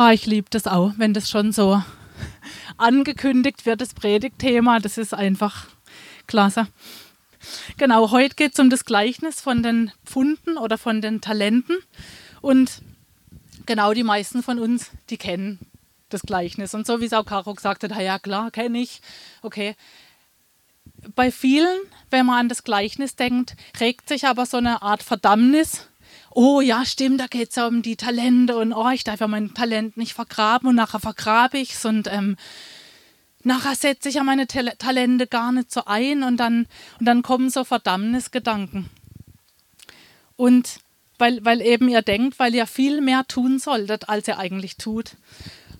Oh, ich liebe das auch, wenn das schon so angekündigt wird, das Predigtthema. Das ist einfach klasse. Genau, heute geht es um das Gleichnis von den Pfunden oder von den Talenten. Und genau die meisten von uns, die kennen das Gleichnis. Und so wie es auch Caro gesagt hat, ja klar, kenne ich. Okay. Bei vielen, wenn man an das Gleichnis denkt, regt sich aber so eine Art Verdammnis. Oh ja, stimmt, da geht es ja um die Talente und oh, ich darf ja mein Talent nicht vergraben und nachher vergrabe ich es und ähm, nachher setze ich ja meine Tal Talente gar nicht so ein und dann, und dann kommen so Verdammnisgedanken. Und weil, weil eben ihr denkt, weil ihr viel mehr tun solltet, als ihr eigentlich tut.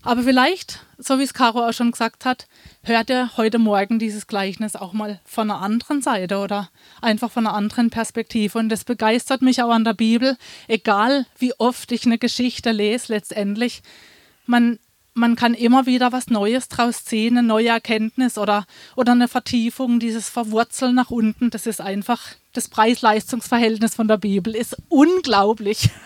Aber vielleicht, so wie es Caro auch schon gesagt hat, hört ihr heute Morgen dieses Gleichnis auch mal von einer anderen Seite oder einfach von einer anderen Perspektive. Und das begeistert mich auch an der Bibel, egal wie oft ich eine Geschichte lese, letztendlich. Man, man kann immer wieder was Neues draus ziehen, eine neue Erkenntnis oder, oder eine Vertiefung, dieses Verwurzeln nach unten. Das ist einfach das Preis-Leistungs-Verhältnis von der Bibel, ist unglaublich.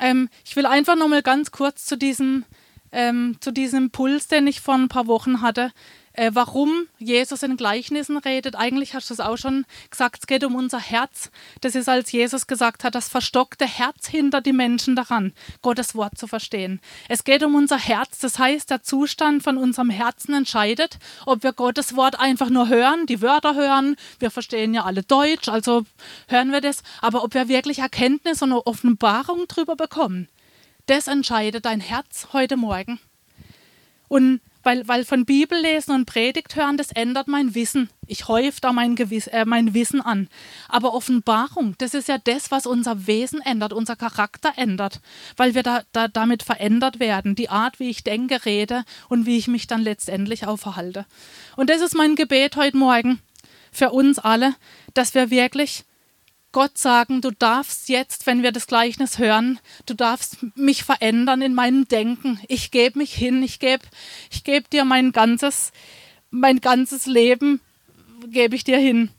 Ähm, ich will einfach noch mal ganz kurz zu diesem, ähm, zu diesem Impuls, den ich vor ein paar Wochen hatte, äh, warum Jesus in Gleichnissen redet. Eigentlich hast du es auch schon gesagt, es geht um unser Herz. Das ist, als Jesus gesagt hat, das verstockte Herz hinter die Menschen daran, Gottes Wort zu verstehen. Es geht um unser Herz, das heißt, der Zustand von unserem Herzen entscheidet, ob wir Gottes Wort einfach nur hören, die Wörter hören. Wir verstehen ja alle Deutsch, also hören wir das. Aber ob wir wirklich Erkenntnis und Offenbarung darüber bekommen, das entscheidet dein Herz heute Morgen. Und weil, weil von Bibellesen und Predigt hören, das ändert mein Wissen. Ich häufe da mein, Gewiss, äh, mein Wissen an. Aber Offenbarung, das ist ja das, was unser Wesen ändert, unser Charakter ändert, weil wir da, da damit verändert werden, die Art, wie ich denke, rede und wie ich mich dann letztendlich auch verhalte. Und das ist mein Gebet heute Morgen für uns alle, dass wir wirklich Gott sagen, du darfst jetzt, wenn wir das Gleichnis hören, du darfst mich verändern in meinem Denken. Ich gebe mich hin, ich gebe ich geb dir mein ganzes, mein ganzes Leben, gebe ich dir hin.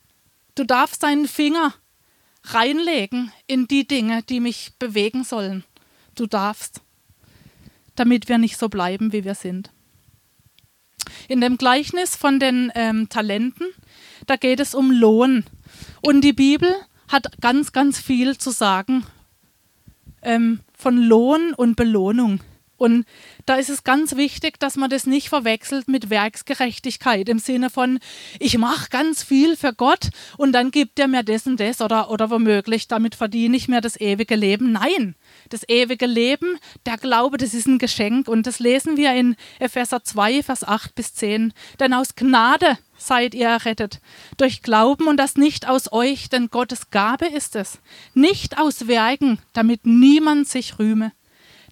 Du darfst deinen Finger reinlegen in die Dinge, die mich bewegen sollen. Du darfst, damit wir nicht so bleiben, wie wir sind. In dem Gleichnis von den ähm, Talenten, da geht es um Lohn. Und die Bibel hat ganz, ganz viel zu sagen ähm, von Lohn und Belohnung. Und da ist es ganz wichtig, dass man das nicht verwechselt mit Werksgerechtigkeit im Sinne von, ich mache ganz viel für Gott und dann gibt er mir das und das oder, oder womöglich, damit verdiene ich mir das ewige Leben. Nein, das ewige Leben, der Glaube, das ist ein Geschenk und das lesen wir in Epheser 2, Vers 8 bis 10. Denn aus Gnade seid ihr errettet, durch Glauben und das nicht aus euch, denn Gottes Gabe ist es, nicht aus Werken, damit niemand sich rühme.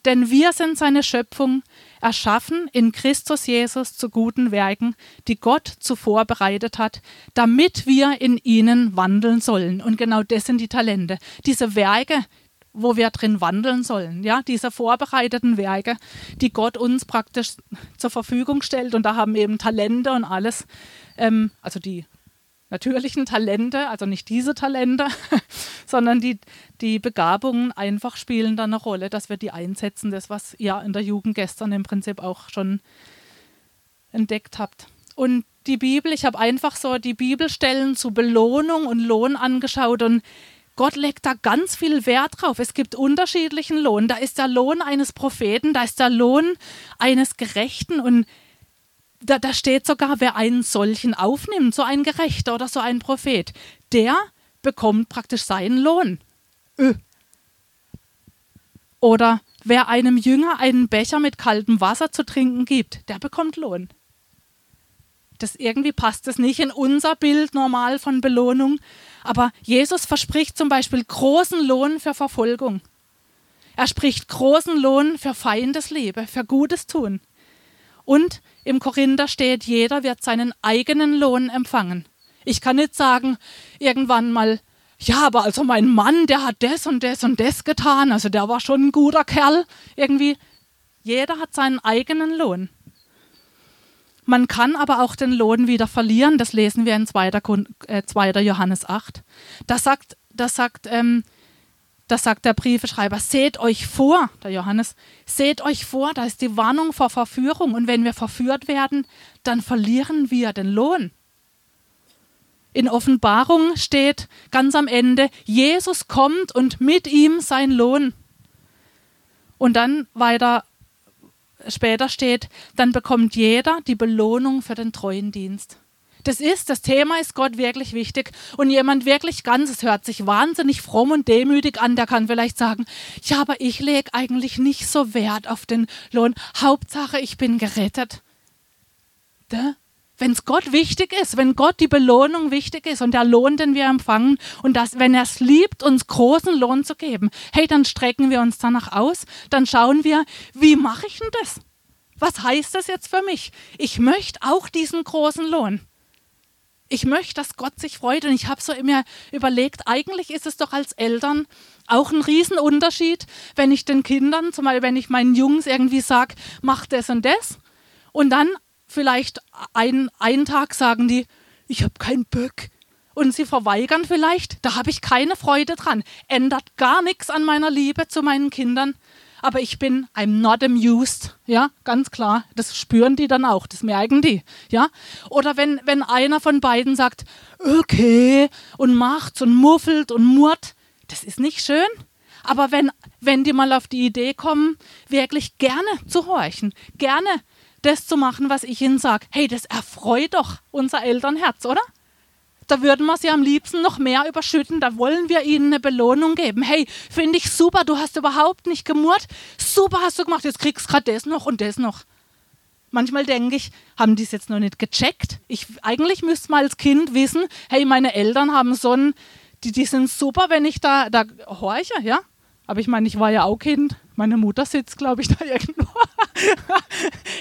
Denn wir sind seine Schöpfung, erschaffen in Christus Jesus zu guten Werken, die Gott zuvor bereitet hat, damit wir in ihnen wandeln sollen. Und genau das sind die Talente. Diese Werke, wo wir drin wandeln sollen. Ja, diese vorbereiteten Werke, die Gott uns praktisch zur Verfügung stellt. Und da haben eben Talente und alles, ähm, also die natürlichen Talente, also nicht diese Talente, sondern die, die Begabungen einfach spielen da eine Rolle, dass wir die einsetzen, das, was ihr in der Jugend gestern im Prinzip auch schon entdeckt habt. Und die Bibel, ich habe einfach so die Bibelstellen zu Belohnung und Lohn angeschaut und Gott legt da ganz viel Wert drauf. Es gibt unterschiedlichen Lohn. Da ist der Lohn eines Propheten, da ist der Lohn eines Gerechten und da, da steht sogar, wer einen solchen aufnimmt, so ein Gerechter oder so ein Prophet, der bekommt praktisch seinen Lohn. Ö. Oder wer einem Jünger einen Becher mit kaltem Wasser zu trinken gibt, der bekommt Lohn. Das irgendwie passt es nicht in unser Bild normal von Belohnung. Aber Jesus verspricht zum Beispiel großen Lohn für Verfolgung. Er spricht großen Lohn für Feindesliebe, für Gutes tun. Und im Korinther steht, jeder wird seinen eigenen Lohn empfangen. Ich kann nicht sagen, irgendwann mal, ja, aber also mein Mann, der hat das und das und das getan, also der war schon ein guter Kerl. Irgendwie, jeder hat seinen eigenen Lohn. Man kann aber auch den Lohn wieder verlieren, das lesen wir in 2. Äh, 2. Johannes 8. Da sagt, da sagt ähm, da sagt der Briefeschreiber, seht euch vor, der Johannes, seht euch vor, da ist die Warnung vor Verführung. Und wenn wir verführt werden, dann verlieren wir den Lohn. In Offenbarung steht ganz am Ende, Jesus kommt und mit ihm sein Lohn. Und dann weiter später steht, dann bekommt jeder die Belohnung für den treuen Dienst. Das ist, das Thema ist Gott wirklich wichtig. Und jemand wirklich ganz, es hört sich wahnsinnig fromm und demütig an, der kann vielleicht sagen, ja, aber ich lege eigentlich nicht so Wert auf den Lohn. Hauptsache, ich bin gerettet. Wenn es Gott wichtig ist, wenn Gott die Belohnung wichtig ist und der Lohn, den wir empfangen und das, wenn er es liebt, uns großen Lohn zu geben, hey, dann strecken wir uns danach aus, dann schauen wir, wie mache ich denn das? Was heißt das jetzt für mich? Ich möchte auch diesen großen Lohn ich möchte, dass Gott sich freut. Und ich habe so mir überlegt, eigentlich ist es doch als Eltern auch ein Riesenunterschied, wenn ich den Kindern, zum Beispiel wenn ich meinen Jungs irgendwie sage, mach das und das. Und dann vielleicht ein, einen Tag sagen die, ich habe keinen Böck. Und sie verweigern vielleicht, da habe ich keine Freude dran. Ändert gar nichts an meiner Liebe zu meinen Kindern aber ich bin, I'm not amused, ja, ganz klar. Das spüren die dann auch, das merken die, ja. Oder wenn, wenn einer von beiden sagt, okay, und macht's und muffelt und murrt, das ist nicht schön. Aber wenn, wenn die mal auf die Idee kommen, wirklich gerne zu horchen, gerne das zu machen, was ich ihnen sage, hey, das erfreut doch unser Elternherz, oder? Da würden wir sie am liebsten noch mehr überschütten. Da wollen wir ihnen eine Belohnung geben. Hey, finde ich super, du hast überhaupt nicht gemurrt. Super hast du gemacht, jetzt kriegst du gerade das noch und das noch. Manchmal denke ich, haben die es jetzt noch nicht gecheckt? Ich, eigentlich müsste man als Kind wissen, hey, meine Eltern haben so ein, die, die sind super, wenn ich da, da horche, ja? Aber ich meine, ich war ja auch Kind. Meine Mutter sitzt, glaube ich, da irgendwo.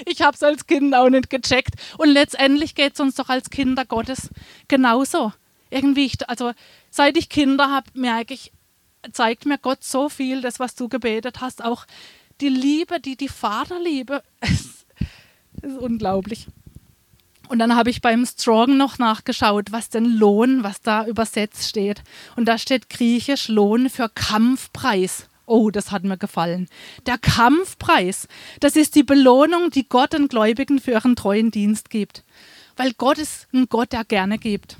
ich habe es als Kind auch nicht gecheckt. Und letztendlich geht es uns doch als Kinder Gottes genauso. Irgendwie, ich, also seit ich Kinder habe, merke ich, zeigt mir Gott so viel, das, was du gebetet hast. Auch die Liebe, die, die Vaterliebe, ist, ist unglaublich. Und dann habe ich beim Strong noch nachgeschaut, was denn Lohn, was da übersetzt steht. Und da steht griechisch Lohn für Kampfpreis. Oh, das hat mir gefallen. Der Kampfpreis, das ist die Belohnung, die Gott den Gläubigen für ihren treuen Dienst gibt. Weil Gott ist ein Gott, der gerne gibt.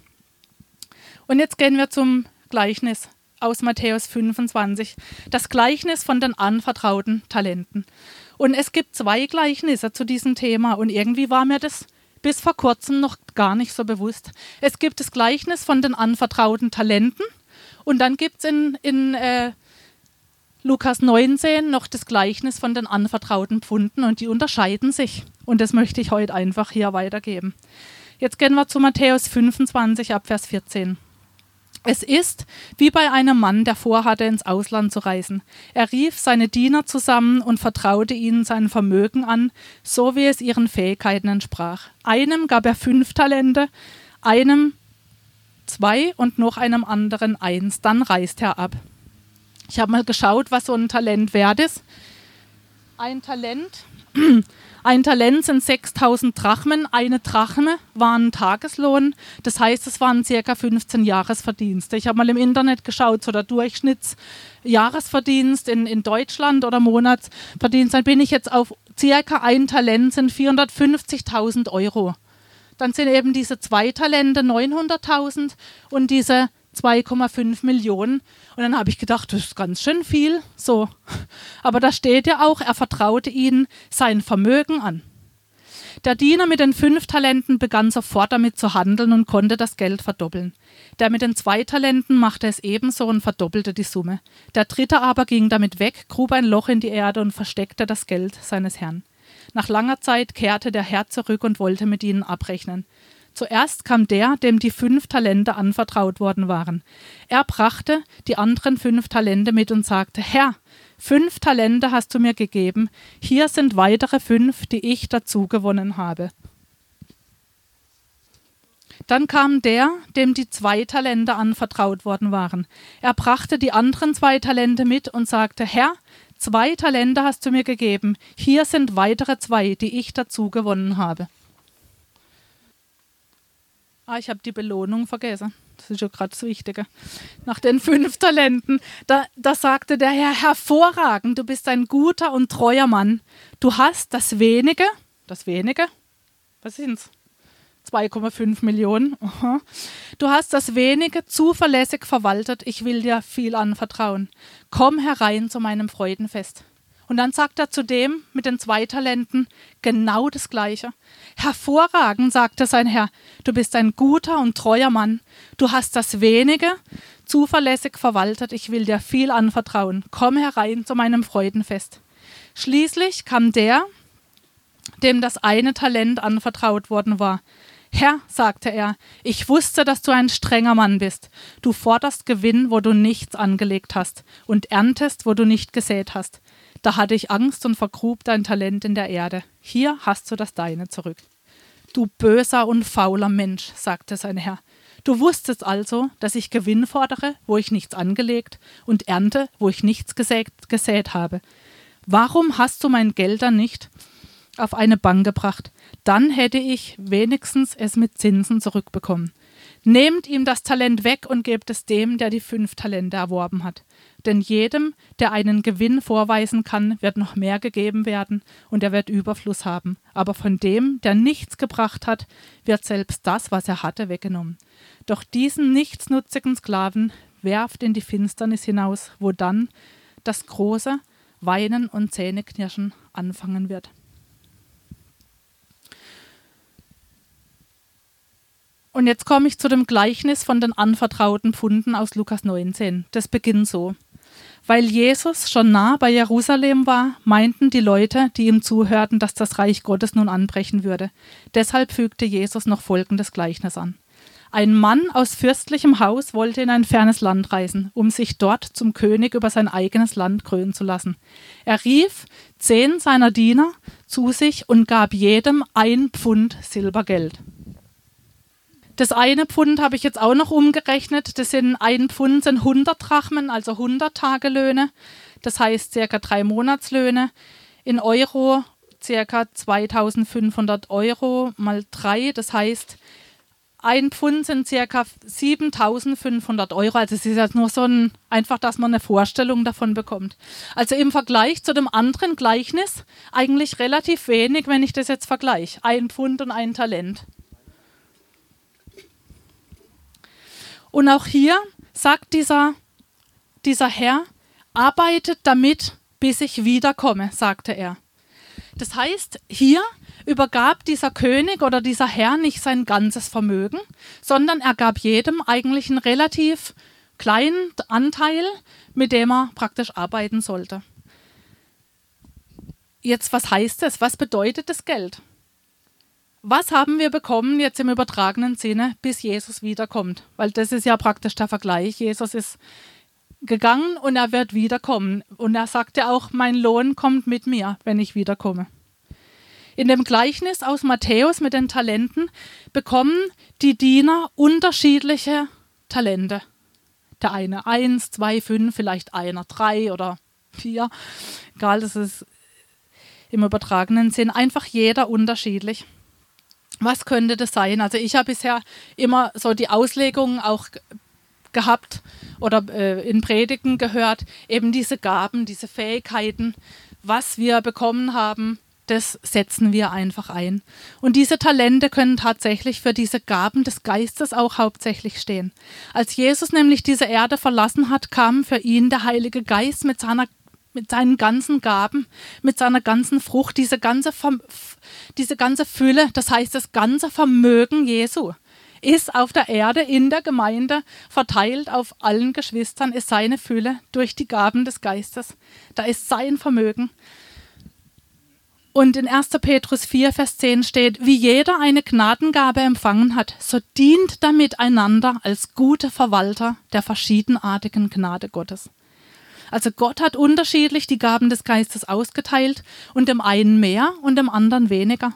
Und jetzt gehen wir zum Gleichnis aus Matthäus 25. Das Gleichnis von den anvertrauten Talenten. Und es gibt zwei Gleichnisse zu diesem Thema. Und irgendwie war mir das bis vor kurzem noch gar nicht so bewusst. Es gibt das Gleichnis von den anvertrauten Talenten. Und dann gibt es in, in äh, Lukas 19 noch das Gleichnis von den anvertrauten Pfunden und die unterscheiden sich. Und das möchte ich heute einfach hier weitergeben. Jetzt gehen wir zu Matthäus 25 ab Vers 14. Es ist wie bei einem Mann, der vorhatte, ins Ausland zu reisen. Er rief seine Diener zusammen und vertraute ihnen sein Vermögen an, so wie es ihren Fähigkeiten entsprach. Einem gab er fünf Talente, einem zwei und noch einem anderen eins. Dann reist er ab. Ich habe mal geschaut, was so ein Talent wert ist. Ein Talent, ein Talent sind 6000 Drachmen. Eine Drachme war ein Tageslohn. Das heißt, es waren circa 15 Jahresverdienste. Ich habe mal im Internet geschaut, so der Durchschnittsjahresverdienst in, in Deutschland oder Monatsverdienst. Dann bin ich jetzt auf circa ein Talent sind 450.000 Euro. Dann sind eben diese zwei Talente 900.000 und diese 2,5 Millionen. Und dann habe ich gedacht, das ist ganz schön viel. So. Aber da steht ja auch, er vertraute ihnen sein Vermögen an. Der Diener mit den fünf Talenten begann sofort damit zu handeln und konnte das Geld verdoppeln. Der mit den zwei Talenten machte es ebenso und verdoppelte die Summe. Der dritte aber ging damit weg, grub ein Loch in die Erde und versteckte das Geld seines Herrn. Nach langer Zeit kehrte der Herr zurück und wollte mit ihnen abrechnen. Zuerst kam der, dem die fünf Talente anvertraut worden waren. Er brachte die anderen fünf Talente mit und sagte, Herr, fünf Talente hast du mir gegeben, hier sind weitere fünf, die ich dazu gewonnen habe. Dann kam der, dem die zwei Talente anvertraut worden waren. Er brachte die anderen zwei Talente mit und sagte, Herr, zwei Talente hast du mir gegeben, hier sind weitere zwei, die ich dazu gewonnen habe. Ah, ich habe die Belohnung vergessen. Das ist ja gerade das Wichtige. Nach den fünf Talenten. Da, da sagte der Herr, hervorragend, du bist ein guter und treuer Mann. Du hast das wenige, das wenige, was sind's? 2,5 Millionen. Aha. Du hast das wenige zuverlässig verwaltet. Ich will dir viel anvertrauen. Komm herein zu meinem Freudenfest. Und dann sagt er zu dem mit den zwei Talenten genau das Gleiche. Hervorragend, sagte sein Herr, du bist ein guter und treuer Mann. Du hast das wenige zuverlässig verwaltet. Ich will dir viel anvertrauen. Komm herein zu meinem Freudenfest. Schließlich kam der, dem das eine Talent anvertraut worden war. Herr, sagte er, ich wusste, dass du ein strenger Mann bist. Du forderst Gewinn, wo du nichts angelegt hast, und erntest, wo du nicht gesät hast. Da hatte ich Angst und vergrub dein Talent in der Erde. Hier hast du das deine zurück. Du böser und fauler Mensch, sagte sein Herr. Du wusstest also, dass ich Gewinn fordere, wo ich nichts angelegt, und ernte, wo ich nichts gesät, gesät habe. Warum hast du mein Geld dann nicht auf eine Bank gebracht? Dann hätte ich wenigstens es mit Zinsen zurückbekommen. Nehmt ihm das Talent weg und gebt es dem, der die fünf Talente erworben hat. Denn jedem, der einen Gewinn vorweisen kann, wird noch mehr gegeben werden und er wird Überfluss haben. Aber von dem, der nichts gebracht hat, wird selbst das, was er hatte, weggenommen. Doch diesen nichtsnutzigen Sklaven werft in die Finsternis hinaus, wo dann das große Weinen und Zähneknirschen anfangen wird. Und jetzt komme ich zu dem Gleichnis von den anvertrauten Pfunden aus Lukas 19. Das beginnt so. Weil Jesus schon nah bei Jerusalem war, meinten die Leute, die ihm zuhörten, dass das Reich Gottes nun anbrechen würde. Deshalb fügte Jesus noch folgendes Gleichnis an. Ein Mann aus fürstlichem Haus wollte in ein fernes Land reisen, um sich dort zum König über sein eigenes Land krönen zu lassen. Er rief zehn seiner Diener zu sich und gab jedem ein Pfund Silbergeld. Das eine Pfund habe ich jetzt auch noch umgerechnet. Das sind ein Pfund sind 100 Drachmen, also 100 Tagelöhne. Das heißt circa drei Monatslöhne. In Euro circa 2500 Euro mal drei. Das heißt, ein Pfund sind circa 7500 Euro. Also es ist jetzt nur so ein, einfach, dass man eine Vorstellung davon bekommt. Also im Vergleich zu dem anderen Gleichnis eigentlich relativ wenig, wenn ich das jetzt vergleiche. Ein Pfund und ein Talent. Und auch hier sagt dieser, dieser Herr, arbeitet damit, bis ich wiederkomme, sagte er. Das heißt, hier übergab dieser König oder dieser Herr nicht sein ganzes Vermögen, sondern er gab jedem eigentlich einen relativ kleinen Anteil, mit dem er praktisch arbeiten sollte. Jetzt, was heißt das? Was bedeutet das Geld? Was haben wir bekommen jetzt im übertragenen Sinne, bis Jesus wiederkommt? Weil das ist ja praktisch der Vergleich. Jesus ist gegangen und er wird wiederkommen. Und er sagte auch, mein Lohn kommt mit mir, wenn ich wiederkomme. In dem Gleichnis aus Matthäus mit den Talenten bekommen die Diener unterschiedliche Talente. Der eine eins, zwei, fünf, vielleicht einer drei oder vier. Egal, das ist im übertragenen Sinn einfach jeder unterschiedlich was könnte das sein? Also ich habe bisher immer so die Auslegungen auch gehabt oder äh, in Predigen gehört, eben diese Gaben, diese Fähigkeiten, was wir bekommen haben, das setzen wir einfach ein. Und diese Talente können tatsächlich für diese Gaben des Geistes auch hauptsächlich stehen. Als Jesus nämlich diese Erde verlassen hat, kam für ihn der Heilige Geist mit seiner mit seinen ganzen Gaben, mit seiner ganzen Frucht, diese ganze, diese ganze Fülle, das heißt das ganze Vermögen Jesu, ist auf der Erde in der Gemeinde verteilt auf allen Geschwistern, ist seine Fülle durch die Gaben des Geistes. Da ist sein Vermögen. Und in 1. Petrus 4, Vers 10 steht, wie jeder eine Gnadengabe empfangen hat, so dient damit einander als gute Verwalter der verschiedenartigen Gnade Gottes. Also Gott hat unterschiedlich die Gaben des Geistes ausgeteilt und dem einen mehr und dem anderen weniger.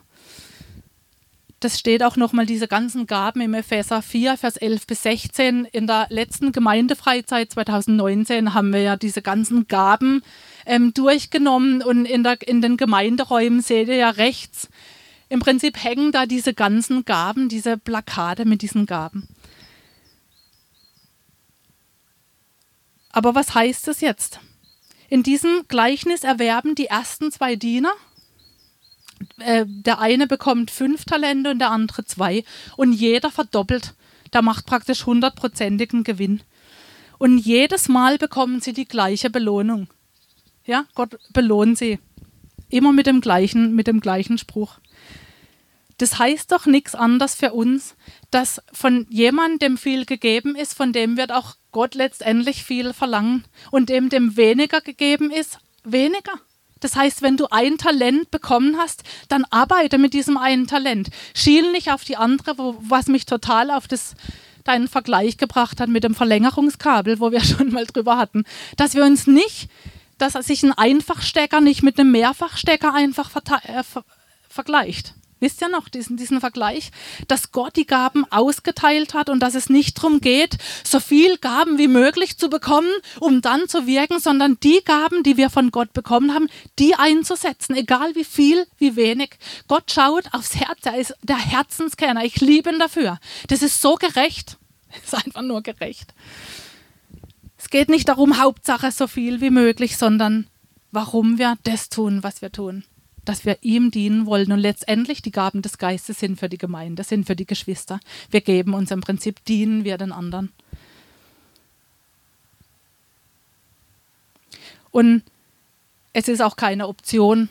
Das steht auch nochmal diese ganzen Gaben im Epheser 4, Vers 11 bis 16. In der letzten Gemeindefreizeit 2019 haben wir ja diese ganzen Gaben ähm, durchgenommen und in, der, in den Gemeinderäumen seht ihr ja rechts, im Prinzip hängen da diese ganzen Gaben, diese Plakate mit diesen Gaben. Aber was heißt es jetzt? In diesem Gleichnis erwerben die ersten zwei Diener. Äh, der eine bekommt fünf Talente und der andere zwei. Und jeder verdoppelt. Da macht praktisch hundertprozentigen Gewinn. Und jedes Mal bekommen sie die gleiche Belohnung. Ja, Gott belohnt sie. Immer mit dem gleichen, mit dem gleichen Spruch. Das heißt doch nichts anderes für uns, dass von jemandem viel gegeben ist, von dem wird auch Gott letztendlich viel verlangen. Und dem, dem weniger gegeben ist, weniger. Das heißt, wenn du ein Talent bekommen hast, dann arbeite mit diesem einen Talent. Schiel nicht auf die andere, wo, was mich total auf das, deinen Vergleich gebracht hat mit dem Verlängerungskabel, wo wir schon mal drüber hatten. Dass wir uns nicht, dass sich ein Einfachstecker nicht mit einem Mehrfachstecker einfach äh, ver vergleicht. Wisst ihr noch diesen, diesen Vergleich? Dass Gott die Gaben ausgeteilt hat und dass es nicht darum geht, so viel Gaben wie möglich zu bekommen, um dann zu wirken, sondern die Gaben, die wir von Gott bekommen haben, die einzusetzen, egal wie viel, wie wenig. Gott schaut aufs Herz, er ist der Herzenskenner. Ich liebe ihn dafür. Das ist so gerecht. Es ist einfach nur gerecht. Es geht nicht darum, Hauptsache so viel wie möglich, sondern warum wir das tun, was wir tun dass wir ihm dienen wollen und letztendlich die Gaben des Geistes sind für die Gemeinde, sind für die Geschwister. Wir geben uns im Prinzip, dienen wir den anderen. Und es ist auch keine Option.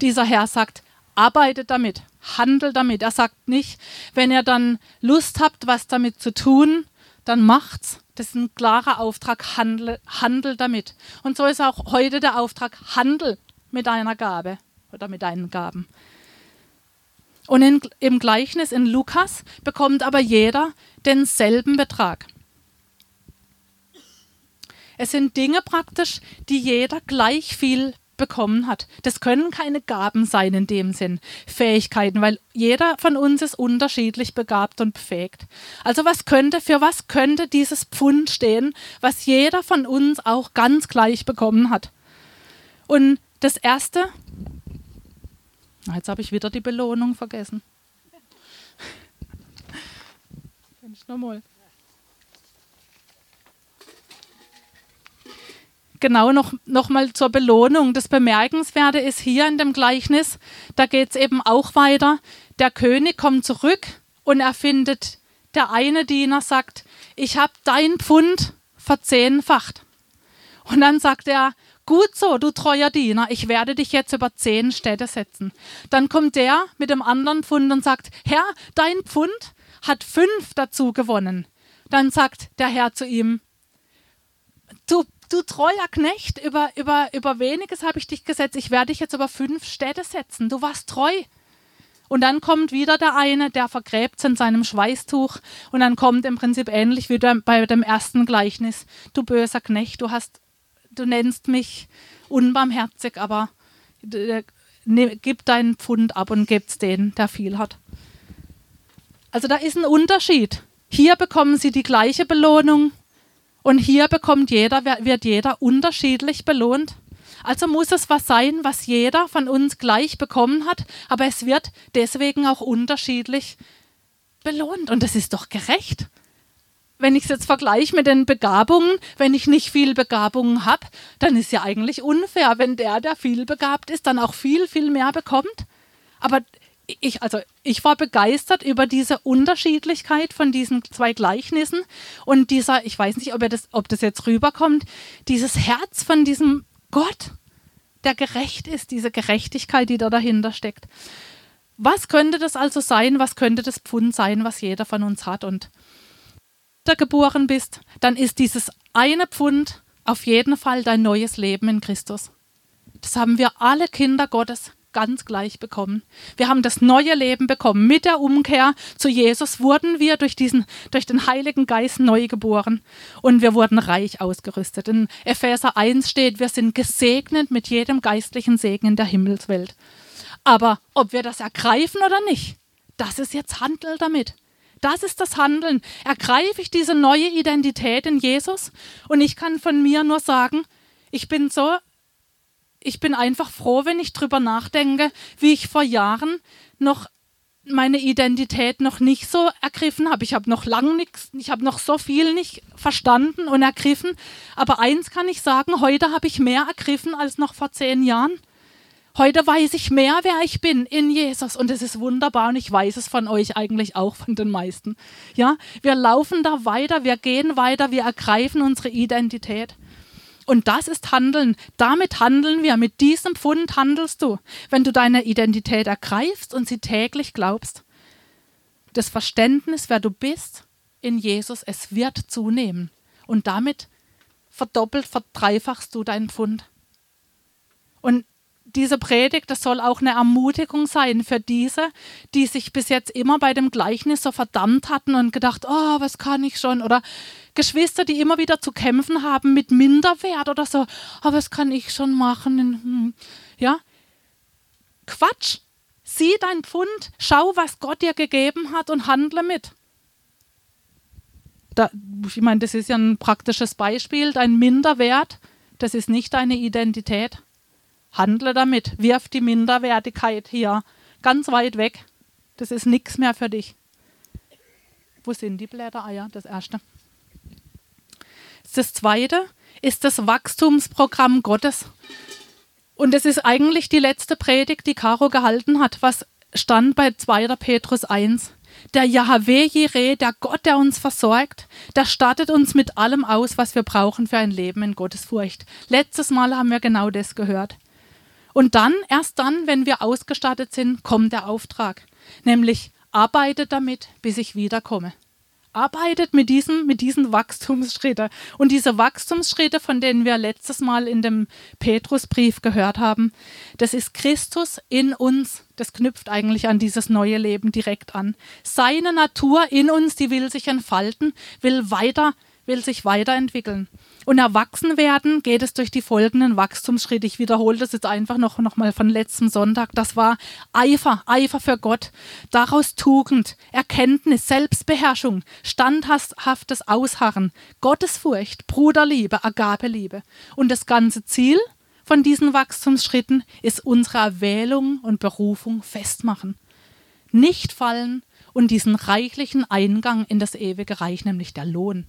Dieser Herr sagt, arbeitet damit, handelt damit. Er sagt nicht, wenn ihr dann Lust habt, was damit zu tun, dann macht's. Das ist ein klarer Auftrag, handel, handel damit. Und so ist auch heute der Auftrag, handel mit deiner Gabe oder mit deinen Gaben. Und in, im Gleichnis in Lukas bekommt aber jeder denselben Betrag. Es sind Dinge praktisch, die jeder gleich viel bekommen hat. Das können keine Gaben sein in dem Sinn, Fähigkeiten, weil jeder von uns ist unterschiedlich begabt und befähigt. Also was könnte, für was könnte dieses Pfund stehen, was jeder von uns auch ganz gleich bekommen hat? Und das erste, Jetzt habe ich wieder die Belohnung vergessen. nochmal. Genau, noch, noch mal zur Belohnung. Das Bemerkenswerte ist hier in dem Gleichnis, da geht es eben auch weiter. Der König kommt zurück und er findet, der eine Diener sagt, ich habe dein Pfund verzehnfacht. Und dann sagt er, Gut so, du treuer Diener, ich werde dich jetzt über zehn Städte setzen. Dann kommt der mit dem anderen Pfund und sagt, Herr, dein Pfund hat fünf dazu gewonnen. Dann sagt der Herr zu ihm, du, du treuer Knecht, über, über, über weniges habe ich dich gesetzt, ich werde dich jetzt über fünf Städte setzen. Du warst treu. Und dann kommt wieder der eine, der vergräbt in seinem Schweißtuch. Und dann kommt im Prinzip ähnlich wie bei dem ersten Gleichnis. Du böser Knecht, du hast du nennst mich unbarmherzig, aber äh, ne, gib deinen Pfund ab und gib's denen, der viel hat. Also da ist ein Unterschied. Hier bekommen sie die gleiche Belohnung und hier bekommt jeder, wird jeder unterschiedlich belohnt. Also muss es was sein, was jeder von uns gleich bekommen hat, aber es wird deswegen auch unterschiedlich belohnt. Und das ist doch gerecht wenn ich es jetzt vergleiche mit den Begabungen, wenn ich nicht viel Begabungen habe, dann ist ja eigentlich unfair, wenn der, der viel begabt ist, dann auch viel, viel mehr bekommt. Aber ich, also ich war begeistert über diese Unterschiedlichkeit von diesen zwei Gleichnissen und dieser, ich weiß nicht, ob, das, ob das jetzt rüberkommt, dieses Herz von diesem Gott, der gerecht ist, diese Gerechtigkeit, die da dahinter steckt. Was könnte das also sein? Was könnte das Pfund sein, was jeder von uns hat? Und geboren bist, dann ist dieses eine Pfund auf jeden Fall dein neues Leben in Christus. Das haben wir alle Kinder Gottes ganz gleich bekommen. Wir haben das neue Leben bekommen. Mit der Umkehr zu Jesus wurden wir durch, diesen, durch den Heiligen Geist neu geboren und wir wurden reich ausgerüstet. In Epheser 1 steht, wir sind gesegnet mit jedem geistlichen Segen in der Himmelswelt. Aber ob wir das ergreifen oder nicht, das ist jetzt Handel damit. Das ist das Handeln. Ergreife ich diese neue Identität in Jesus? Und ich kann von mir nur sagen, ich bin so, ich bin einfach froh, wenn ich drüber nachdenke, wie ich vor Jahren noch meine Identität noch nicht so ergriffen habe. Ich habe noch lange nichts, ich habe noch so viel nicht verstanden und ergriffen. Aber eins kann ich sagen, heute habe ich mehr ergriffen als noch vor zehn Jahren. Heute weiß ich mehr, wer ich bin in Jesus und es ist wunderbar und ich weiß es von euch eigentlich auch, von den meisten. Ja, wir laufen da weiter, wir gehen weiter, wir ergreifen unsere Identität. Und das ist Handeln. Damit handeln wir. Mit diesem Pfund handelst du, wenn du deine Identität ergreifst und sie täglich glaubst. Das Verständnis, wer du bist in Jesus, es wird zunehmen. Und damit verdoppelt, verdreifachst du deinen Pfund. Und diese Predigt, das soll auch eine Ermutigung sein für diese, die sich bis jetzt immer bei dem Gleichnis so verdammt hatten und gedacht, oh, was kann ich schon? Oder Geschwister, die immer wieder zu kämpfen haben mit Minderwert oder so, oh, was kann ich schon machen? Hm. Ja, Quatsch. Sieh dein Pfund, schau, was Gott dir gegeben hat und handle mit. Da, ich meine, das ist ja ein praktisches Beispiel. Dein Minderwert, das ist nicht deine Identität. Handle damit. Wirf die Minderwertigkeit hier ganz weit weg. Das ist nichts mehr für dich. Wo sind die Blätter? Das erste. Das zweite ist das Wachstumsprogramm Gottes. Und es ist eigentlich die letzte Predigt, die Caro gehalten hat, was stand bei 2. Petrus 1. Der Yahweh Jireh, der Gott, der uns versorgt, der stattet uns mit allem aus, was wir brauchen für ein Leben in Gottes Furcht. Letztes Mal haben wir genau das gehört. Und dann, erst dann, wenn wir ausgestattet sind, kommt der Auftrag, nämlich arbeitet damit, bis ich wiederkomme. Arbeitet mit diesen, mit diesen Wachstumsschritten. Und diese Wachstumsschritte, von denen wir letztes Mal in dem Petrusbrief gehört haben, das ist Christus in uns. Das knüpft eigentlich an dieses neue Leben direkt an. Seine Natur in uns, die will sich entfalten, will weiter, will sich weiterentwickeln. Und erwachsen werden geht es durch die folgenden Wachstumsschritte. Ich wiederhole das jetzt einfach noch, noch mal von letztem Sonntag. Das war Eifer, Eifer für Gott. Daraus Tugend, Erkenntnis, Selbstbeherrschung, standhaftes Ausharren, Gottesfurcht, Bruderliebe, Agabeliebe. Und das ganze Ziel von diesen Wachstumsschritten ist unsere Erwählung und Berufung festmachen. Nicht fallen und diesen reichlichen Eingang in das ewige Reich, nämlich der Lohn.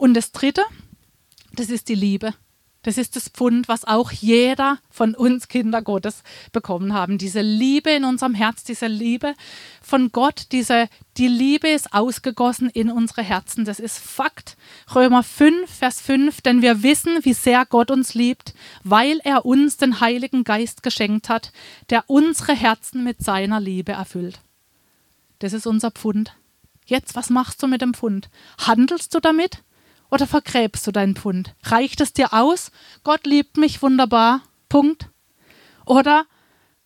Und das Dritte, das ist die Liebe. Das ist das Pfund, was auch jeder von uns Kinder Gottes bekommen haben. Diese Liebe in unserem Herz, diese Liebe von Gott, diese, die Liebe ist ausgegossen in unsere Herzen. Das ist Fakt. Römer 5, Vers 5, denn wir wissen, wie sehr Gott uns liebt, weil er uns den Heiligen Geist geschenkt hat, der unsere Herzen mit seiner Liebe erfüllt. Das ist unser Pfund. Jetzt, was machst du mit dem Pfund? Handelst du damit? Oder vergräbst du deinen Pfund? Reicht es dir aus? Gott liebt mich wunderbar. Punkt. Oder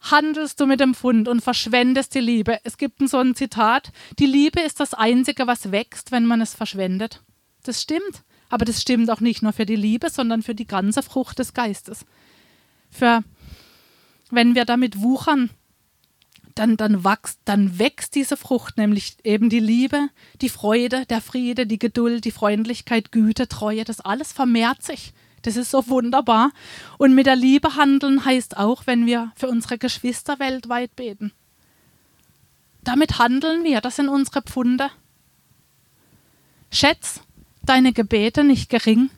handelst du mit dem Pfund und verschwendest die Liebe? Es gibt so ein Zitat: Die Liebe ist das Einzige, was wächst, wenn man es verschwendet. Das stimmt. Aber das stimmt auch nicht nur für die Liebe, sondern für die ganze Frucht des Geistes. Für wenn wir damit wuchern, dann, dann, wächst, dann wächst diese Frucht, nämlich eben die Liebe, die Freude, der Friede, die Geduld, die Freundlichkeit, Güte, Treue, das alles vermehrt sich. Das ist so wunderbar. Und mit der Liebe handeln heißt auch, wenn wir für unsere Geschwister weltweit beten. Damit handeln wir, das sind unsere Pfunde. Schätz deine Gebete nicht gering.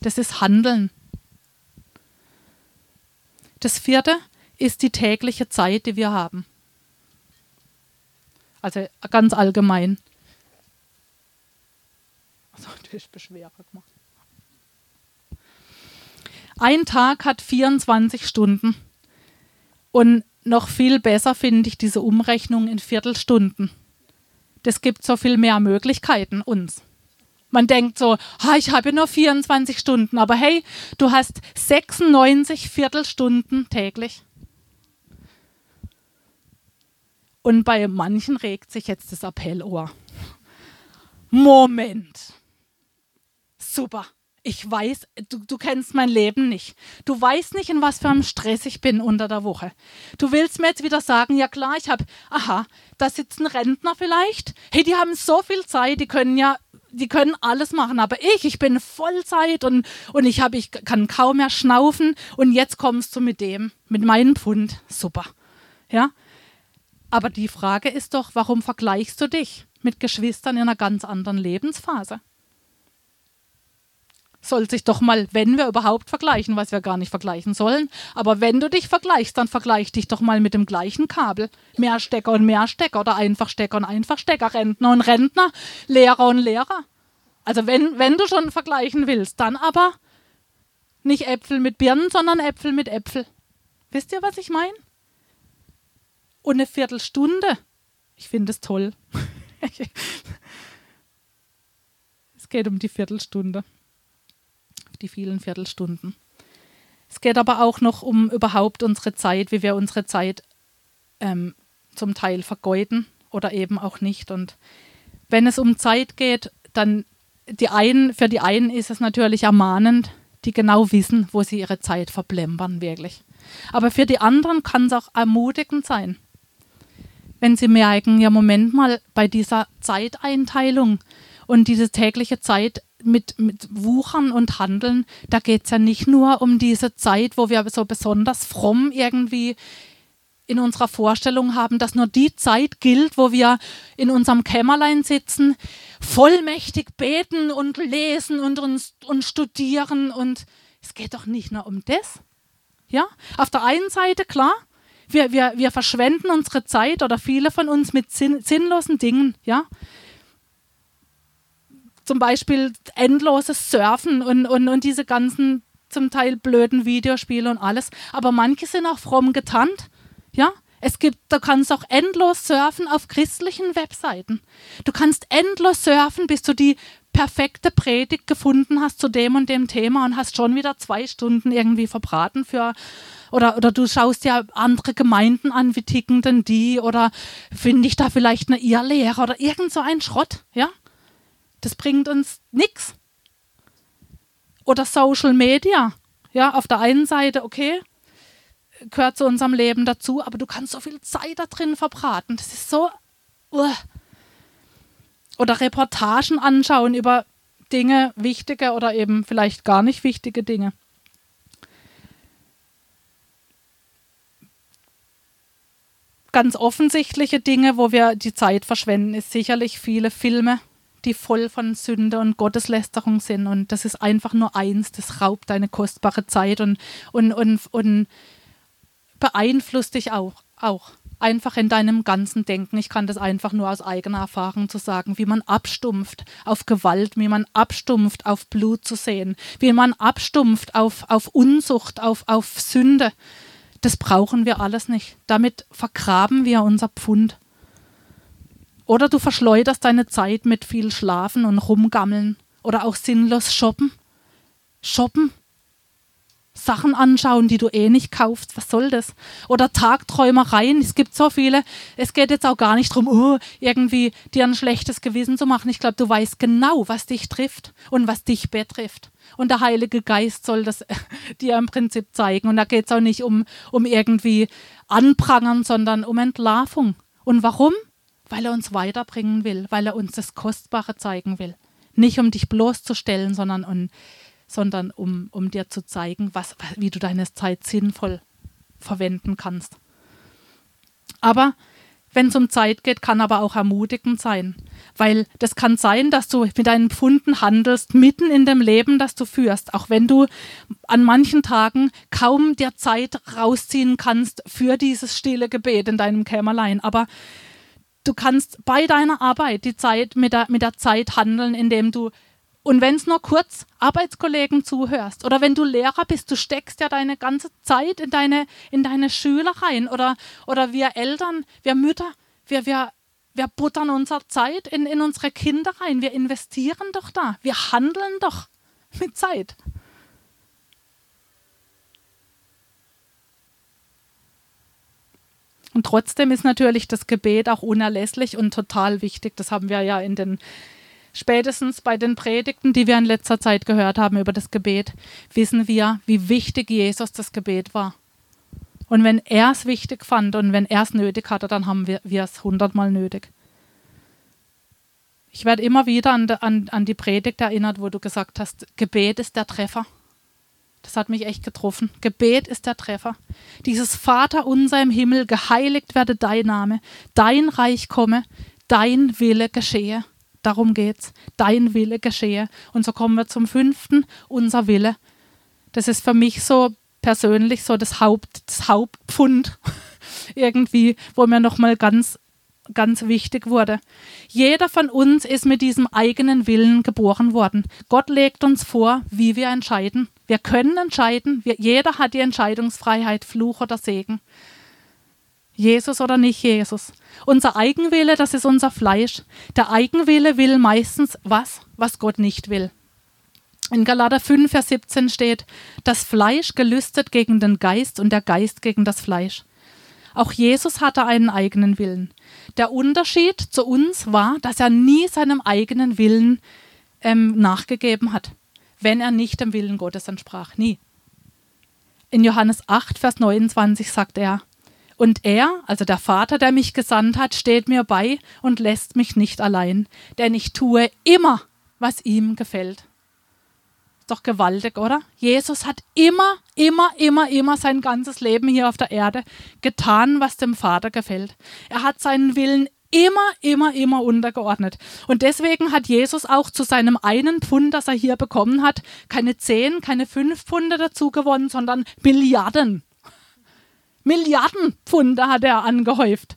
Das ist Handeln. Das vierte, ist die tägliche Zeit, die wir haben. Also ganz allgemein. Also, gemacht. Ein Tag hat 24 Stunden. Und noch viel besser finde ich diese Umrechnung in Viertelstunden. Das gibt so viel mehr Möglichkeiten uns. Man denkt so, ha, ich habe nur 24 Stunden, aber hey, du hast 96 Viertelstunden täglich. Und bei manchen regt sich jetzt das Appellohr. Moment. Super. Ich weiß, du, du, kennst mein Leben nicht. Du weißt nicht, in was für einem Stress ich bin unter der Woche. Du willst mir jetzt wieder sagen, ja klar, ich habe, aha, da sitzen Rentner vielleicht. Hey, die haben so viel Zeit, die können ja, die können alles machen. Aber ich, ich bin Vollzeit und, und ich, hab, ich kann kaum mehr schnaufen. Und jetzt kommst du mit dem, mit meinem Pfund. Super. Ja? Aber die Frage ist doch, warum vergleichst du dich mit Geschwistern in einer ganz anderen Lebensphase? Soll sich doch mal, wenn wir überhaupt vergleichen, was wir gar nicht vergleichen sollen, aber wenn du dich vergleichst, dann vergleich dich doch mal mit dem gleichen Kabel. Mehr Stecker und mehr Stecker oder Einfachstecker und Einfachstecker, Rentner und Rentner, Lehrer und Lehrer. Also wenn, wenn du schon vergleichen willst, dann aber nicht Äpfel mit Birnen, sondern Äpfel mit Äpfel. Wisst ihr, was ich meine? Und eine Viertelstunde. Ich finde es toll. es geht um die Viertelstunde. Die vielen Viertelstunden. Es geht aber auch noch um überhaupt unsere Zeit, wie wir unsere Zeit ähm, zum Teil vergeuden oder eben auch nicht. Und wenn es um Zeit geht, dann die einen, für die einen ist es natürlich ermahnend, die genau wissen, wo sie ihre Zeit verblempern, wirklich. Aber für die anderen kann es auch ermutigend sein, wenn sie merken, ja, Moment mal, bei dieser Zeiteinteilung und diese tägliche Zeit mit, mit Wuchern und Handeln, da geht es ja nicht nur um diese Zeit, wo wir so besonders fromm irgendwie in unserer Vorstellung haben, dass nur die Zeit gilt, wo wir in unserem Kämmerlein sitzen, vollmächtig beten und lesen und, uns, und studieren. Und es geht doch nicht nur um das. Ja, auf der einen Seite, klar, wir, wir, wir verschwenden unsere Zeit oder viele von uns mit sinn, sinnlosen Dingen, ja. Zum Beispiel endloses Surfen und, und, und diese ganzen zum Teil blöden Videospiele und alles. Aber manche sind auch fromm getarnt ja, es gibt, du kannst auch endlos surfen auf christlichen Webseiten. Du kannst endlos surfen, bis du die perfekte Predigt gefunden hast zu dem und dem Thema und hast schon wieder zwei Stunden irgendwie verbraten für oder, oder du schaust ja andere Gemeinden an, wie ticken denn die oder finde ich da vielleicht eine Irrlehre oder irgend so ein Schrott, ja? Das bringt uns nichts. Oder Social Media, ja, auf der einen Seite, okay, gehört zu unserem Leben dazu, aber du kannst so viel Zeit da drin verbraten. Das ist so. Uh. Oder Reportagen anschauen über Dinge, wichtige oder eben vielleicht gar nicht wichtige Dinge. Ganz offensichtliche Dinge, wo wir die Zeit verschwenden, ist sicherlich viele Filme, die voll von Sünde und Gotteslästerung sind. Und das ist einfach nur eins, das raubt deine kostbare Zeit und, und, und, und beeinflusst dich auch, auch. Einfach in deinem ganzen Denken. Ich kann das einfach nur aus eigener Erfahrung zu sagen, wie man abstumpft auf Gewalt, wie man abstumpft auf Blut zu sehen, wie man abstumpft auf, auf Unsucht, auf, auf Sünde. Das brauchen wir alles nicht. Damit vergraben wir unser Pfund. Oder du verschleuderst deine Zeit mit viel Schlafen und Rumgammeln oder auch sinnlos shoppen. Shoppen Sachen anschauen, die du eh nicht kaufst. Was soll das? Oder Tagträumereien. Es gibt so viele. Es geht jetzt auch gar nicht darum, oh, irgendwie dir ein schlechtes Gewissen zu machen. Ich glaube, du weißt genau, was dich trifft und was dich betrifft. Und der Heilige Geist soll das dir im Prinzip zeigen. Und da geht es auch nicht um, um irgendwie Anprangern, sondern um Entlarvung. Und warum? Weil er uns weiterbringen will, weil er uns das Kostbare zeigen will. Nicht um dich bloßzustellen, sondern um sondern um, um dir zu zeigen, was, wie du deine Zeit sinnvoll verwenden kannst. Aber wenn es um Zeit geht, kann aber auch ermutigend sein, weil das kann sein, dass du mit deinen Pfunden handelst, mitten in dem Leben, das du führst, auch wenn du an manchen Tagen kaum dir Zeit rausziehen kannst für dieses stille Gebet in deinem Kämmerlein. Aber du kannst bei deiner Arbeit die Zeit mit der, mit der Zeit handeln, indem du und wenn es nur kurz Arbeitskollegen zuhörst oder wenn du Lehrer bist, du steckst ja deine ganze Zeit in deine, in deine Schüler rein oder, oder wir Eltern, wir Mütter, wir, wir, wir buttern unsere Zeit in, in unsere Kinder rein. Wir investieren doch da. Wir handeln doch mit Zeit. Und trotzdem ist natürlich das Gebet auch unerlässlich und total wichtig. Das haben wir ja in den Spätestens bei den Predigten, die wir in letzter Zeit gehört haben über das Gebet, wissen wir, wie wichtig Jesus das Gebet war. Und wenn er es wichtig fand und wenn er es nötig hatte, dann haben wir, es hundertmal nötig. Ich werde immer wieder an, an, an die Predigt erinnert, wo du gesagt hast, Gebet ist der Treffer. Das hat mich echt getroffen. Gebet ist der Treffer. Dieses Vater unser im Himmel, geheiligt werde dein Name, dein Reich komme, dein Wille geschehe. Darum geht's. Dein Wille geschehe. Und so kommen wir zum fünften, unser Wille. Das ist für mich so persönlich so das, Haupt, das Hauptpfund irgendwie, wo mir nochmal ganz, ganz wichtig wurde. Jeder von uns ist mit diesem eigenen Willen geboren worden. Gott legt uns vor, wie wir entscheiden. Wir können entscheiden. Wir, jeder hat die Entscheidungsfreiheit, Fluch oder Segen. Jesus oder nicht Jesus. Unser Eigenwille, das ist unser Fleisch. Der Eigenwille will meistens was, was Gott nicht will. In Galater 5, Vers 17 steht, das Fleisch gelüstet gegen den Geist und der Geist gegen das Fleisch. Auch Jesus hatte einen eigenen Willen. Der Unterschied zu uns war, dass er nie seinem eigenen Willen ähm, nachgegeben hat, wenn er nicht dem Willen Gottes entsprach. Nie. In Johannes 8, Vers 29 sagt er, und er, also der Vater, der mich gesandt hat, steht mir bei und lässt mich nicht allein, denn ich tue immer, was ihm gefällt doch gewaltig, oder? Jesus hat immer, immer, immer, immer sein ganzes Leben hier auf der Erde getan, was dem Vater gefällt. Er hat seinen Willen immer, immer, immer untergeordnet. Und deswegen hat Jesus auch zu seinem einen Pfund, das er hier bekommen hat, keine zehn, keine fünf Pfunde dazu gewonnen, sondern Milliarden. Milliarden Pfunde hat er angehäuft.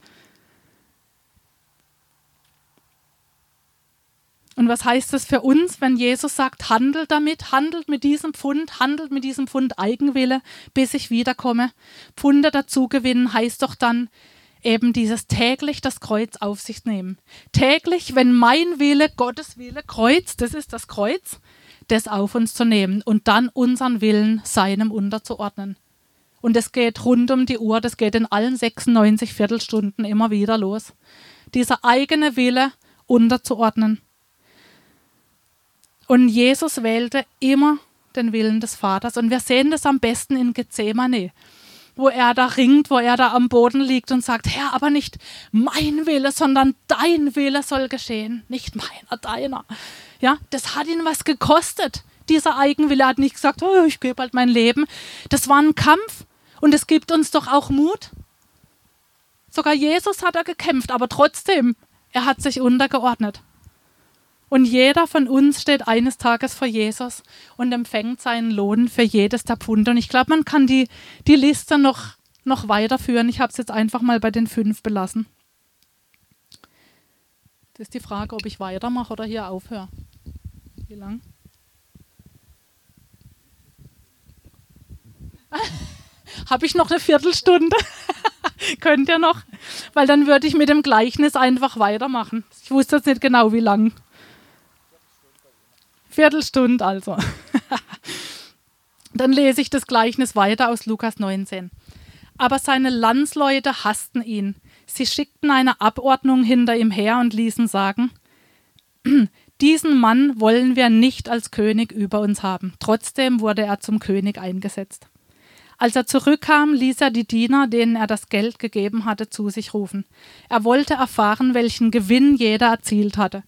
Und was heißt das für uns, wenn Jesus sagt, handelt damit, handelt mit diesem Pfund, handelt mit diesem Pfund Eigenwille, bis ich wiederkomme? Pfunde dazu gewinnen heißt doch dann eben dieses täglich das Kreuz auf sich nehmen. Täglich, wenn mein Wille Gottes Wille Kreuz, das ist das Kreuz, das auf uns zu nehmen und dann unseren Willen seinem unterzuordnen. Und es geht rund um die Uhr, das geht in allen 96 Viertelstunden immer wieder los. Dieser eigene Wille unterzuordnen. Und Jesus wählte immer den Willen des Vaters. Und wir sehen das am besten in Gethsemane, wo er da ringt, wo er da am Boden liegt und sagt, Herr, aber nicht mein Wille, sondern dein Wille soll geschehen, nicht meiner, deiner. Ja, das hat ihn was gekostet. Dieser Eigenwille hat nicht gesagt, oh, ich gebe halt mein Leben. Das war ein Kampf und es gibt uns doch auch Mut. Sogar Jesus hat er gekämpft, aber trotzdem, er hat sich untergeordnet. Und jeder von uns steht eines Tages vor Jesus und empfängt seinen Lohn für jedes der Pfunde. Und ich glaube, man kann die, die Liste noch, noch weiterführen. Ich habe es jetzt einfach mal bei den fünf belassen. Das ist die Frage, ob ich weitermache oder hier aufhöre. Wie lang? Habe ich noch eine Viertelstunde? Könnt ihr noch? Weil dann würde ich mit dem Gleichnis einfach weitermachen. Ich wusste jetzt nicht genau, wie lang. Viertelstunde also. Dann lese ich das Gleichnis weiter aus Lukas 19. Aber seine Landsleute hassten ihn. Sie schickten eine Abordnung hinter ihm her und ließen sagen, diesen Mann wollen wir nicht als König über uns haben. Trotzdem wurde er zum König eingesetzt. Als er zurückkam, ließ er die Diener, denen er das Geld gegeben hatte, zu sich rufen. Er wollte erfahren, welchen Gewinn jeder erzielt hatte.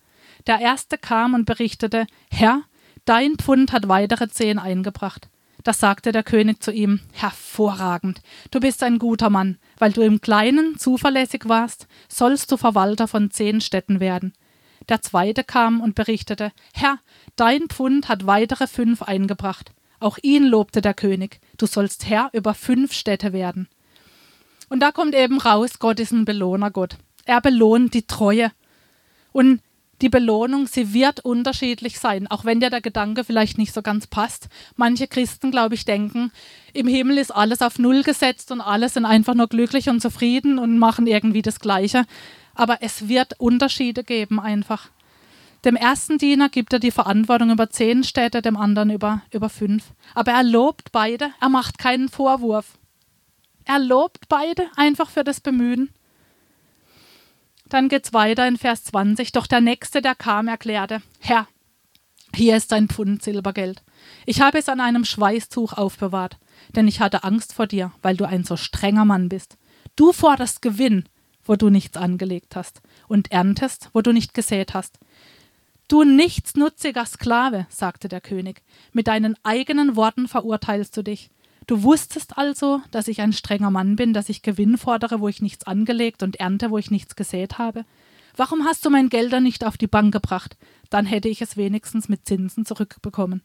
Der erste kam und berichtete, Herr, dein Pfund hat weitere zehn eingebracht. Da sagte der König zu ihm, Hervorragend, du bist ein guter Mann, weil du im Kleinen zuverlässig warst, sollst du Verwalter von zehn Städten werden. Der zweite kam und berichtete, Herr, dein Pfund hat weitere fünf eingebracht. Auch ihn lobte der König, du sollst Herr über fünf Städte werden. Und da kommt eben raus, Gott ist ein Belohner Gott. Er belohnt die Treue. Und die Belohnung, sie wird unterschiedlich sein, auch wenn dir der Gedanke vielleicht nicht so ganz passt. Manche Christen, glaube ich, denken, im Himmel ist alles auf Null gesetzt und alle sind einfach nur glücklich und zufrieden und machen irgendwie das Gleiche. Aber es wird Unterschiede geben einfach. Dem ersten Diener gibt er die Verantwortung über zehn Städte, dem anderen über, über fünf. Aber er lobt beide, er macht keinen Vorwurf. Er lobt beide einfach für das Bemühen. Dann geht's weiter in Vers 20. Doch der Nächste, der kam, erklärte, Herr, hier ist ein Pfund Silbergeld. Ich habe es an einem Schweißtuch aufbewahrt, denn ich hatte Angst vor dir, weil du ein so strenger Mann bist. Du forderst Gewinn, wo du nichts angelegt hast, und erntest, wo du nicht gesät hast. Du nichtsnutziger Sklave, sagte der König, mit deinen eigenen Worten verurteilst du dich. Du wusstest also, dass ich ein strenger Mann bin, dass ich Gewinn fordere, wo ich nichts angelegt und ernte, wo ich nichts gesät habe. Warum hast du mein Gelder nicht auf die Bank gebracht? Dann hätte ich es wenigstens mit Zinsen zurückbekommen.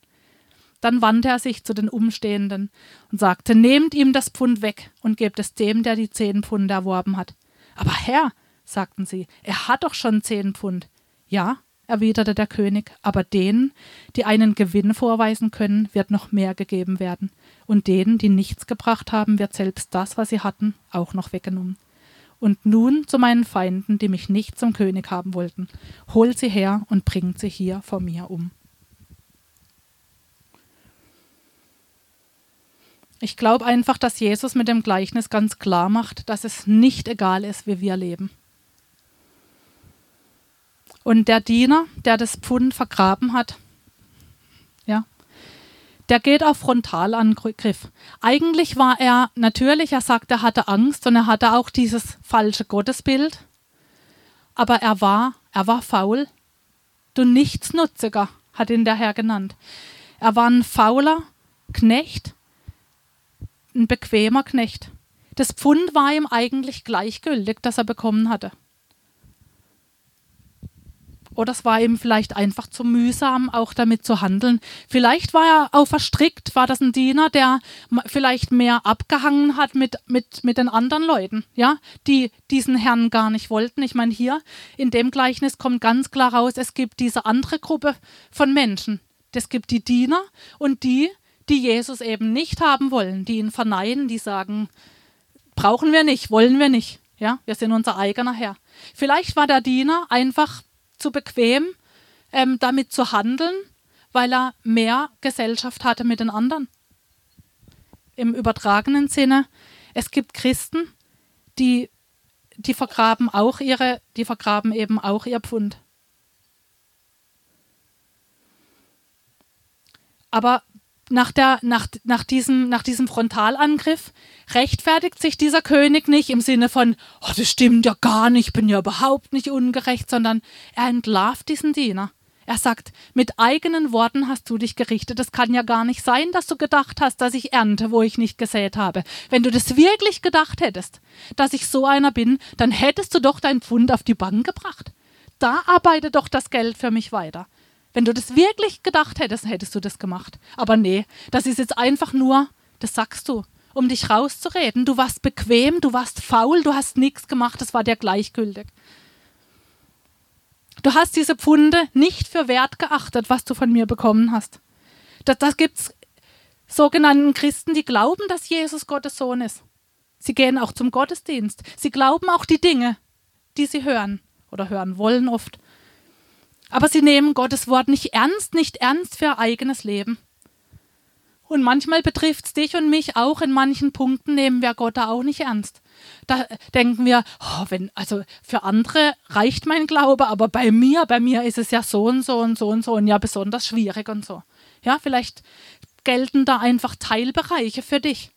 Dann wandte er sich zu den Umstehenden und sagte: Nehmt ihm das Pfund weg und gebt es dem, der die zehn Pfund erworben hat. Aber Herr, sagten sie, er hat doch schon zehn Pfund. Ja, erwiderte der König, aber denen, die einen Gewinn vorweisen können, wird noch mehr gegeben werden, und denen, die nichts gebracht haben, wird selbst das, was sie hatten, auch noch weggenommen. Und nun zu meinen Feinden, die mich nicht zum König haben wollten. Holt sie her und bringt sie hier vor mir um. Ich glaube einfach, dass Jesus mit dem Gleichnis ganz klar macht, dass es nicht egal ist, wie wir leben. Und der Diener, der das Pfund vergraben hat, ja, der geht auf Frontalangriff. Eigentlich war er natürlich, er sagt, er hatte Angst und er hatte auch dieses falsche Gottesbild. Aber er war, er war faul. Du Nichtsnutziger, hat ihn der Herr genannt. Er war ein fauler Knecht, ein bequemer Knecht. Das Pfund war ihm eigentlich gleichgültig, das er bekommen hatte. Oder es war ihm vielleicht einfach zu mühsam, auch damit zu handeln. Vielleicht war er auch verstrickt, war das ein Diener, der vielleicht mehr abgehangen hat mit, mit, mit den anderen Leuten, ja, die diesen Herrn gar nicht wollten. Ich meine, hier in dem Gleichnis kommt ganz klar raus, es gibt diese andere Gruppe von Menschen. Es gibt die Diener und die, die Jesus eben nicht haben wollen, die ihn verneinen, die sagen, brauchen wir nicht, wollen wir nicht. Ja, wir sind unser eigener Herr. Vielleicht war der Diener einfach zu bequem, ähm, damit zu handeln, weil er mehr Gesellschaft hatte mit den anderen. Im übertragenen Sinne, es gibt Christen, die, die vergraben auch ihre, die vergraben eben auch ihr Pfund. Aber nach, der, nach, nach, diesem, nach diesem Frontalangriff rechtfertigt sich dieser König nicht im Sinne von, oh, das stimmt ja gar nicht, ich bin ja überhaupt nicht ungerecht, sondern er entlarvt diesen Diener. Er sagt, mit eigenen Worten hast du dich gerichtet. Es kann ja gar nicht sein, dass du gedacht hast, dass ich ernte, wo ich nicht gesät habe. Wenn du das wirklich gedacht hättest, dass ich so einer bin, dann hättest du doch dein Pfund auf die Bank gebracht. Da arbeitet doch das Geld für mich weiter. Wenn du das wirklich gedacht hättest, hättest du das gemacht. Aber nee, das ist jetzt einfach nur, das sagst du, um dich rauszureden. Du warst bequem, du warst faul, du hast nichts gemacht, das war dir gleichgültig. Du hast diese Pfunde nicht für wert geachtet, was du von mir bekommen hast. Da, da gibt es sogenannten Christen, die glauben, dass Jesus Gottes Sohn ist. Sie gehen auch zum Gottesdienst. Sie glauben auch die Dinge, die sie hören oder hören wollen oft. Aber sie nehmen Gottes Wort nicht ernst, nicht ernst für ihr eigenes Leben. Und manchmal betrifft es dich und mich auch. In manchen Punkten nehmen wir Gott da auch nicht ernst. Da denken wir, oh, wenn, also für andere reicht mein Glaube, aber bei mir, bei mir ist es ja so und so und so und so und ja besonders schwierig und so. Ja, vielleicht gelten da einfach Teilbereiche für dich.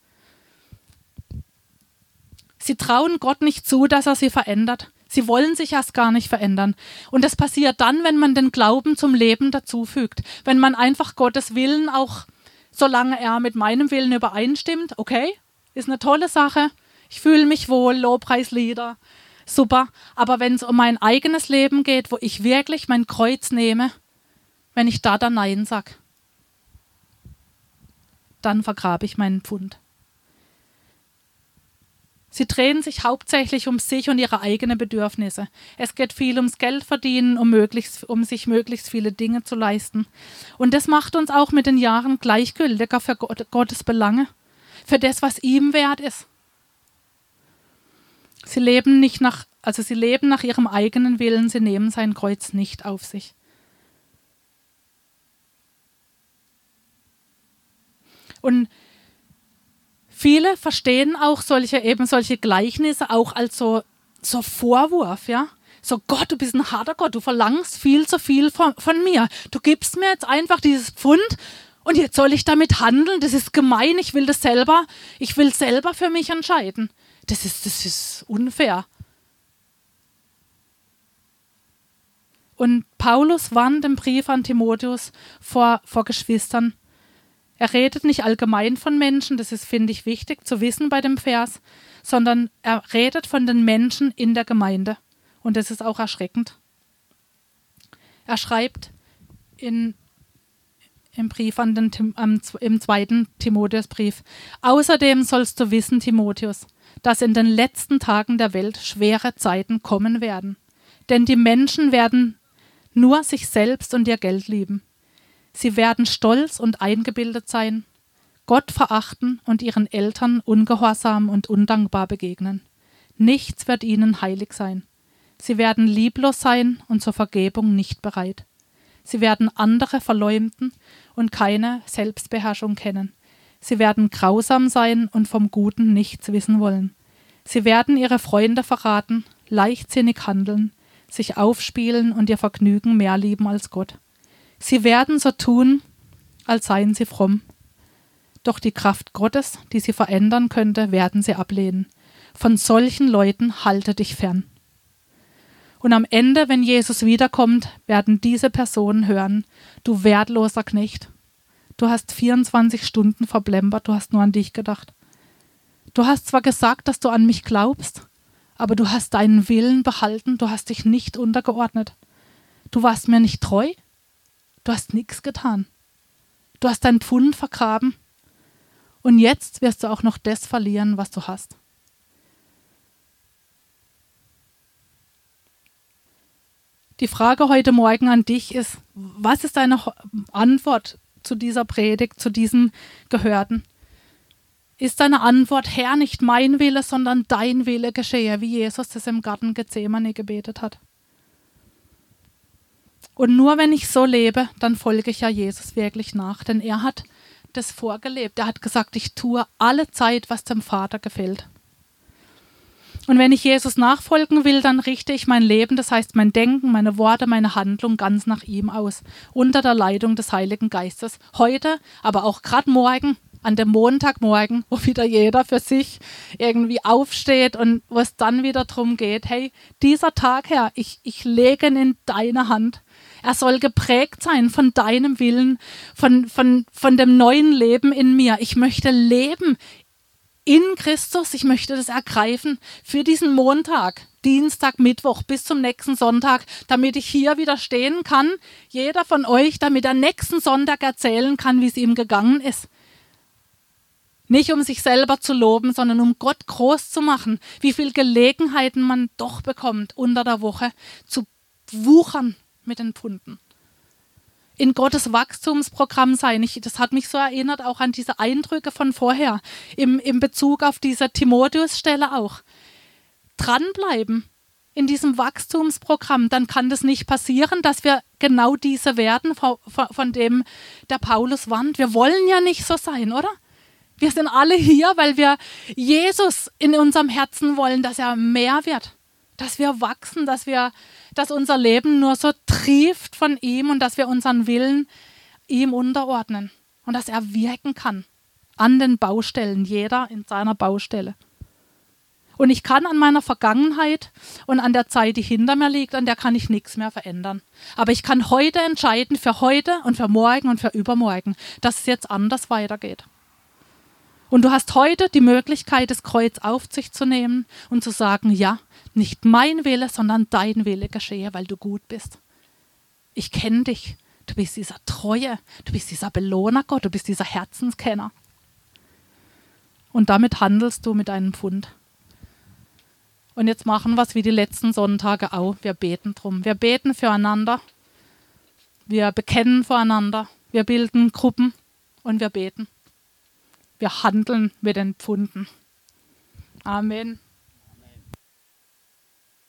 Sie trauen Gott nicht zu, dass er sie verändert. Sie wollen sich erst gar nicht verändern. Und das passiert dann, wenn man den Glauben zum Leben dazufügt. Wenn man einfach Gottes Willen auch, solange er mit meinem Willen übereinstimmt, okay, ist eine tolle Sache. Ich fühle mich wohl, Lobpreislieder, super. Aber wenn es um mein eigenes Leben geht, wo ich wirklich mein Kreuz nehme, wenn ich da dann Nein sage, dann vergrabe ich meinen Pfund. Sie drehen sich hauptsächlich um sich und ihre eigenen Bedürfnisse. Es geht viel ums Geld verdienen, um, möglichst, um sich möglichst viele Dinge zu leisten. Und das macht uns auch mit den Jahren gleichgültiger für Gott, Gottes Belange, für das, was ihm wert ist. Sie leben nicht nach, also sie leben nach ihrem eigenen Willen, sie nehmen sein Kreuz nicht auf sich. Und Viele verstehen auch solche, eben solche Gleichnisse auch als so, so Vorwurf, ja. So, Gott, du bist ein harter Gott, du verlangst viel zu viel von, von mir. Du gibst mir jetzt einfach dieses Pfund und jetzt soll ich damit handeln. Das ist gemein, ich will das selber, ich will selber für mich entscheiden. Das ist, das ist unfair. Und Paulus warnt im Brief an Timotheus vor, vor Geschwistern. Er redet nicht allgemein von Menschen, das ist, finde ich, wichtig zu wissen bei dem Vers, sondern er redet von den Menschen in der Gemeinde. Und das ist auch erschreckend. Er schreibt in, im Brief an den im zweiten Timotheusbrief. Außerdem sollst du wissen, Timotheus, dass in den letzten Tagen der Welt schwere Zeiten kommen werden. Denn die Menschen werden nur sich selbst und ihr Geld lieben. Sie werden stolz und eingebildet sein, Gott verachten und ihren Eltern ungehorsam und undankbar begegnen. Nichts wird ihnen heilig sein. Sie werden lieblos sein und zur Vergebung nicht bereit. Sie werden andere verleumden und keine Selbstbeherrschung kennen. Sie werden grausam sein und vom Guten nichts wissen wollen. Sie werden ihre Freunde verraten, leichtsinnig handeln, sich aufspielen und ihr Vergnügen mehr lieben als Gott. Sie werden so tun, als seien sie fromm. Doch die Kraft Gottes, die sie verändern könnte, werden sie ablehnen. Von solchen Leuten halte dich fern. Und am Ende, wenn Jesus wiederkommt, werden diese Personen hören, du wertloser Knecht. Du hast 24 Stunden verblempert, du hast nur an dich gedacht. Du hast zwar gesagt, dass du an mich glaubst, aber du hast deinen Willen behalten, du hast dich nicht untergeordnet. Du warst mir nicht treu, du hast nichts getan. Du hast dein Pfund vergraben und jetzt wirst du auch noch das verlieren, was du hast. Die Frage heute Morgen an dich ist, was ist deine Antwort zu dieser Predigt, zu diesem Gehörten? Ist deine Antwort, Herr, nicht mein Wille, sondern dein Wille geschehe, wie Jesus das im Garten Gethsemane gebetet hat? Und nur wenn ich so lebe, dann folge ich ja Jesus wirklich nach, denn er hat das vorgelebt. Er hat gesagt, ich tue alle Zeit, was dem Vater gefällt. Und wenn ich Jesus nachfolgen will, dann richte ich mein Leben, das heißt mein Denken, meine Worte, meine Handlung ganz nach ihm aus, unter der Leitung des Heiligen Geistes. Heute, aber auch gerade morgen, an dem Montagmorgen, wo wieder jeder für sich irgendwie aufsteht und wo es dann wieder darum geht, hey, dieser Tag, Herr, ich, ich lege ihn in deine Hand. Er soll geprägt sein von deinem Willen, von, von, von dem neuen Leben in mir. Ich möchte leben in Christus. Ich möchte das ergreifen für diesen Montag, Dienstag, Mittwoch bis zum nächsten Sonntag, damit ich hier wieder stehen kann, jeder von euch, damit er nächsten Sonntag erzählen kann, wie es ihm gegangen ist. Nicht um sich selber zu loben, sondern um Gott groß zu machen, wie viele Gelegenheiten man doch bekommt, unter der Woche zu wuchern mit den Pfunden in Gottes Wachstumsprogramm sein. Ich, das hat mich so erinnert auch an diese Eindrücke von vorher, im, im Bezug auf diese Timotheus-Stelle auch. Dranbleiben in diesem Wachstumsprogramm, dann kann das nicht passieren, dass wir genau diese werden, von, von dem der Paulus warnt. Wir wollen ja nicht so sein, oder? Wir sind alle hier, weil wir Jesus in unserem Herzen wollen, dass er mehr wird, dass wir wachsen, dass wir dass unser Leben nur so trieft von ihm und dass wir unseren Willen ihm unterordnen und dass er wirken kann an den Baustellen, jeder in seiner Baustelle. Und ich kann an meiner Vergangenheit und an der Zeit, die hinter mir liegt, an der kann ich nichts mehr verändern. Aber ich kann heute entscheiden, für heute und für morgen und für übermorgen, dass es jetzt anders weitergeht. Und du hast heute die Möglichkeit, das Kreuz auf sich zu nehmen und zu sagen, ja, nicht mein Wille, sondern dein Wille geschehe, weil du gut bist. Ich kenne dich. Du bist dieser Treue, du bist dieser Belohner Gott, du bist dieser Herzenskenner. Und damit handelst du mit einem Pfund. Und jetzt machen wir es wie die letzten Sonntage auch. Wir beten drum. Wir beten füreinander. Wir bekennen voreinander. Wir bilden Gruppen und wir beten. Wir handeln mit den Pfunden. Amen.